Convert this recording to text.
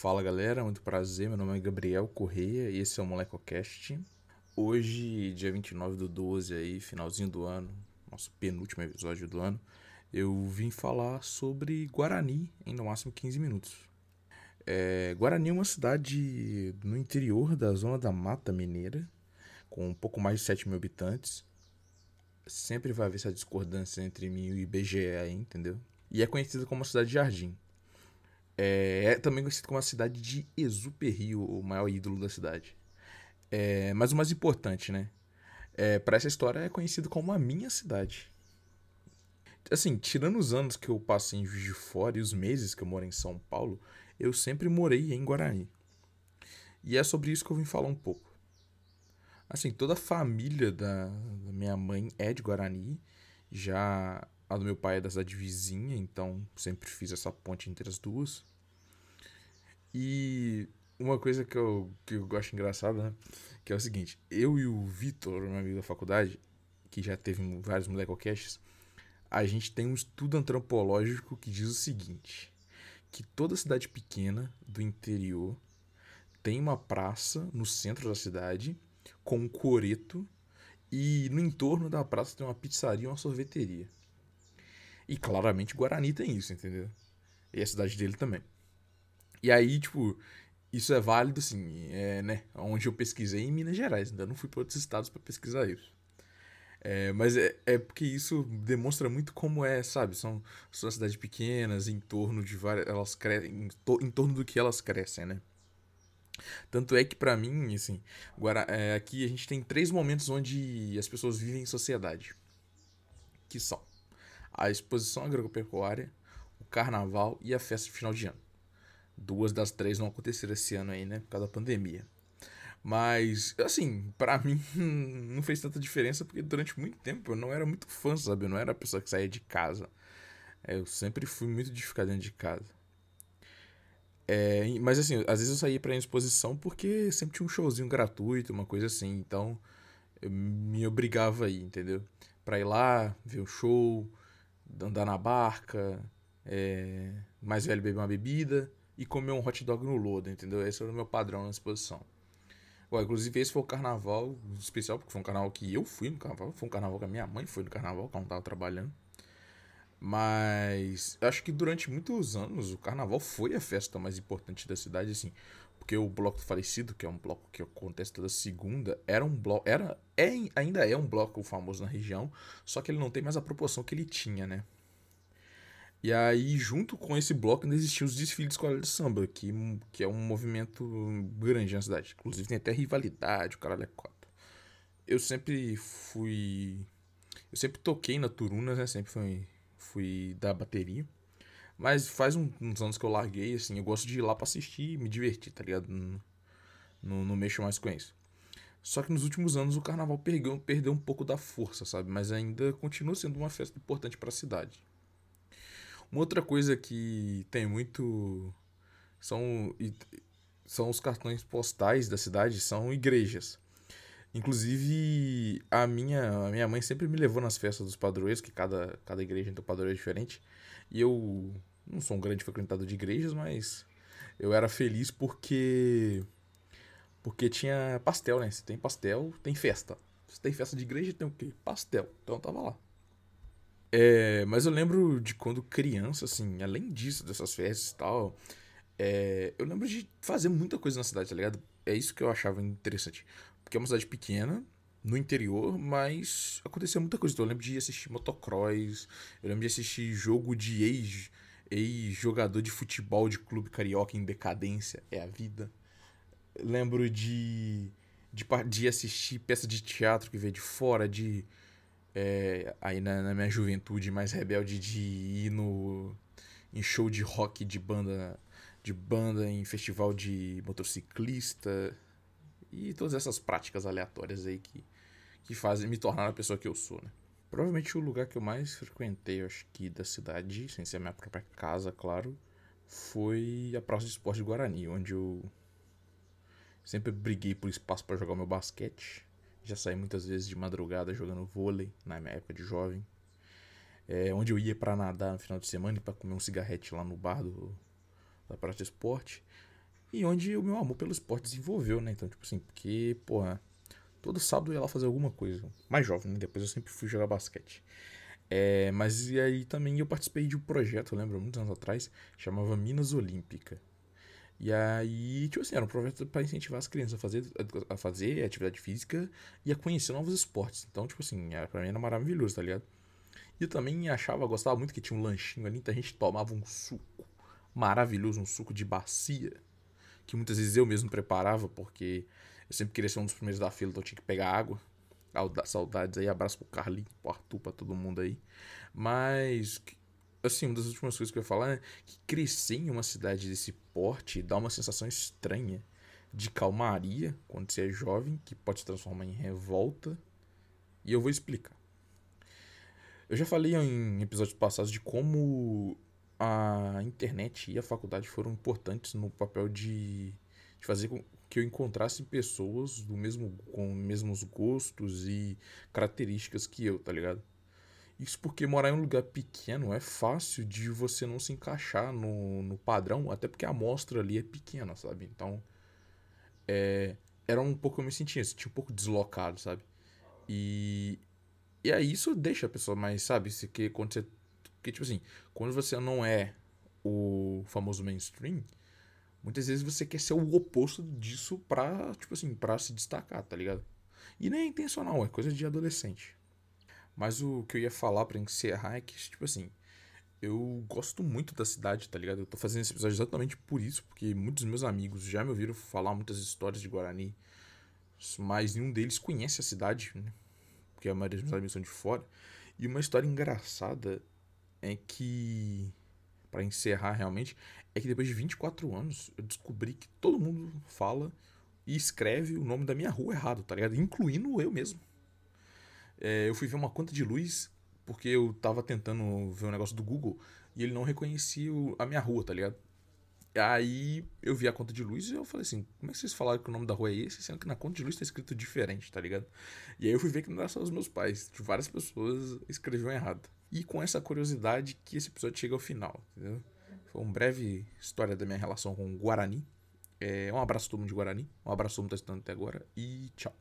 Fala galera, muito prazer, meu nome é Gabriel Correia e esse é o MolecoCast. Hoje, dia 29 do 12 aí, finalzinho do ano, nosso penúltimo episódio do ano, eu vim falar sobre Guarani em no máximo 15 minutos. É, Guarani é uma cidade no interior da zona da Mata Mineira, com um pouco mais de 7 mil habitantes. Sempre vai haver essa discordância entre mim e o IBGE aí, entendeu? E é conhecida como uma cidade de jardim. É, é também conhecido como a cidade de Exuperry, o maior ídolo da cidade. É, mas o mais importante, né? É, para essa história é conhecido como a minha cidade. Assim, tirando os anos que eu passei em Juiz de Fora e os meses que eu moro em São Paulo, eu sempre morei em Guarani. E é sobre isso que eu vim falar um pouco. Assim, toda a família da, da minha mãe é de Guarani. Já a do meu pai é da cidade vizinha, então sempre fiz essa ponte entre as duas. E uma coisa que eu, que eu gosto engraçada, né? Que é o seguinte: eu e o Vitor, meu amigo da faculdade, que já teve vários molecocasts, a gente tem um estudo antropológico que diz o seguinte: que toda cidade pequena do interior tem uma praça no centro da cidade com um coreto e no entorno da praça tem uma pizzaria e uma sorveteria. E claramente Guarani tem isso, entendeu? E a cidade dele também. E aí, tipo, isso é válido, assim, é, né? Onde eu pesquisei em Minas Gerais, ainda não fui para outros estados para pesquisar isso. É, mas é, é porque isso demonstra muito como é, sabe? São, são cidades pequenas, em torno de várias. Elas crescem. Em, to, em torno do que elas crescem, né? Tanto é que para mim, assim, é, aqui a gente tem três momentos onde as pessoas vivem em sociedade. Que são a exposição agropecuária, o carnaval e a festa de final de ano. Duas das três não aconteceram esse ano aí, né? Por causa da pandemia. Mas, assim, para mim não fez tanta diferença porque durante muito tempo eu não era muito fã, sabe? Eu não era a pessoa que saía de casa. É, eu sempre fui muito de ficar dentro de casa. É, mas, assim, às vezes eu saía pra exposição porque sempre tinha um showzinho gratuito, uma coisa assim. Então, eu me obrigava a ir, entendeu? Pra ir lá, ver o show, andar na barca, é, mais velho beber uma bebida e comer um hot dog no lodo, entendeu? Esse era o meu padrão na exposição. Bom, inclusive esse foi o carnaval especial, porque foi um carnaval que eu fui no carnaval, foi um carnaval que a minha mãe foi no carnaval, que ela não tava trabalhando. Mas acho que durante muitos anos o carnaval foi a festa mais importante da cidade, assim. Porque o Bloco Falecido, que é um bloco que acontece toda segunda, era um bloco. Era, é, ainda é um bloco famoso na região, só que ele não tem mais a proporção que ele tinha, né? E aí, junto com esse bloco, ainda existiam os desfiles de escola de samba, que, que é um movimento grande na cidade. Inclusive tem até rivalidade, o caralho é quatro. Eu sempre fui. Eu sempre toquei na Turunas, né? Sempre fui, fui da bateria. Mas faz uns anos que eu larguei, assim. Eu gosto de ir lá pra assistir e me divertir, tá ligado? Não, não, não mexo mais com isso. Só que nos últimos anos o carnaval perdeu, perdeu um pouco da força, sabe? Mas ainda continua sendo uma festa importante para a cidade. Uma outra coisa que tem muito são são os cartões postais da cidade, são igrejas. Inclusive, a minha, a minha mãe sempre me levou nas festas dos padroeiros, que cada, cada igreja tem um padroeiro diferente. E eu não sou um grande frequentador de igrejas, mas eu era feliz porque porque tinha pastel, né? Se tem pastel, tem festa. Se tem festa de igreja, tem o quê? Pastel. Então eu tava lá. É, mas eu lembro de quando criança, assim, além disso, dessas festas e tal, é, eu lembro de fazer muita coisa na cidade, tá ligado? É isso que eu achava interessante. Porque é uma cidade pequena, no interior, mas acontecia muita coisa. Então, eu lembro de assistir motocross, eu lembro de assistir jogo de ex, ex-jogador de futebol de clube carioca em decadência, é a vida. Eu lembro de, de, de assistir peça de teatro que veio de fora, de é, aí na, na, minha juventude mais rebelde de ir no em show de rock de banda de banda em festival de motociclista e todas essas práticas aleatórias aí que, que fazem me tornar a pessoa que eu sou, né? Provavelmente o lugar que eu mais frequentei, acho que da cidade, sem ser a minha própria casa, claro, foi a Praça de Esporte de Guarani, onde eu sempre briguei por espaço para jogar meu basquete. Já saí muitas vezes de madrugada jogando vôlei, na minha época de jovem. É, onde eu ia para nadar no final de semana e para comer um cigarrete lá no bar do, da Praça Esporte. E onde o meu amor pelo esporte desenvolveu, né? Então, tipo assim, porque, porra, todo sábado eu ia lá fazer alguma coisa. Mais jovem, né? Depois eu sempre fui jogar basquete. É, mas e aí também eu participei de um projeto, eu lembro, muitos anos atrás, chamava Minas Olímpica. E aí, tipo assim, era um projeto para incentivar as crianças a fazer, a fazer atividade física e a conhecer novos esportes. Então, tipo assim, era, pra mim era maravilhoso, tá ligado? E eu também achava, gostava muito que tinha um lanchinho ali, então a gente tomava um suco maravilhoso, um suco de bacia, que muitas vezes eu mesmo preparava, porque eu sempre queria ser um dos primeiros da fila, então eu tinha que pegar água. Saudades aí, abraço pro Carlinho, pro Arthur, pra todo mundo aí. Mas, assim, uma das últimas coisas que eu ia falar é que crescer em uma cidade desse porte dá uma sensação estranha de calmaria quando você é jovem, que pode se transformar em revolta. E eu vou explicar. Eu já falei em episódios passados de como a internet e a faculdade foram importantes no papel de, de fazer com que eu encontrasse pessoas do mesmo com mesmos gostos e características que eu, tá ligado? Isso porque morar em um lugar pequeno é fácil de você não se encaixar no, no padrão, até porque a amostra ali é pequena, sabe? Então, é, era um pouco eu me sentia, sentia um pouco deslocado, sabe? E, e aí isso deixa a pessoa mais, sabe? Se que quando você porque, tipo assim, quando você não é o famoso mainstream, muitas vezes você quer ser o oposto disso pra, tipo assim, pra se destacar, tá ligado? E nem é intencional, é coisa de adolescente. Mas o que eu ia falar para encerrar é que, tipo assim, eu gosto muito da cidade, tá ligado? Eu tô fazendo esse episódio exatamente por isso, porque muitos meus amigos já me ouviram falar muitas histórias de Guarani, mas nenhum deles conhece a cidade, né? Porque a maioria dos meus amigos são de fora. E uma história engraçada é que para encerrar realmente, é que depois de 24 anos eu descobri que todo mundo fala e escreve o nome da minha rua errado, tá ligado? Incluindo eu mesmo. É, eu fui ver uma conta de luz porque eu tava tentando ver um negócio do Google e ele não reconhecia a minha rua, tá ligado? Aí eu vi a conta de luz e eu falei assim: como é que vocês falaram que o nome da rua é esse, sendo que na conta de luz tá escrito diferente, tá ligado? E aí eu fui ver que não era só os meus pais, várias pessoas escreviam errado. E com essa curiosidade que esse episódio chega ao final, entendeu? Foi uma breve história da minha relação com o Guarani. É, um abraço todo mundo de Guarani, um abraço todo mundo que tá estudando até agora e tchau.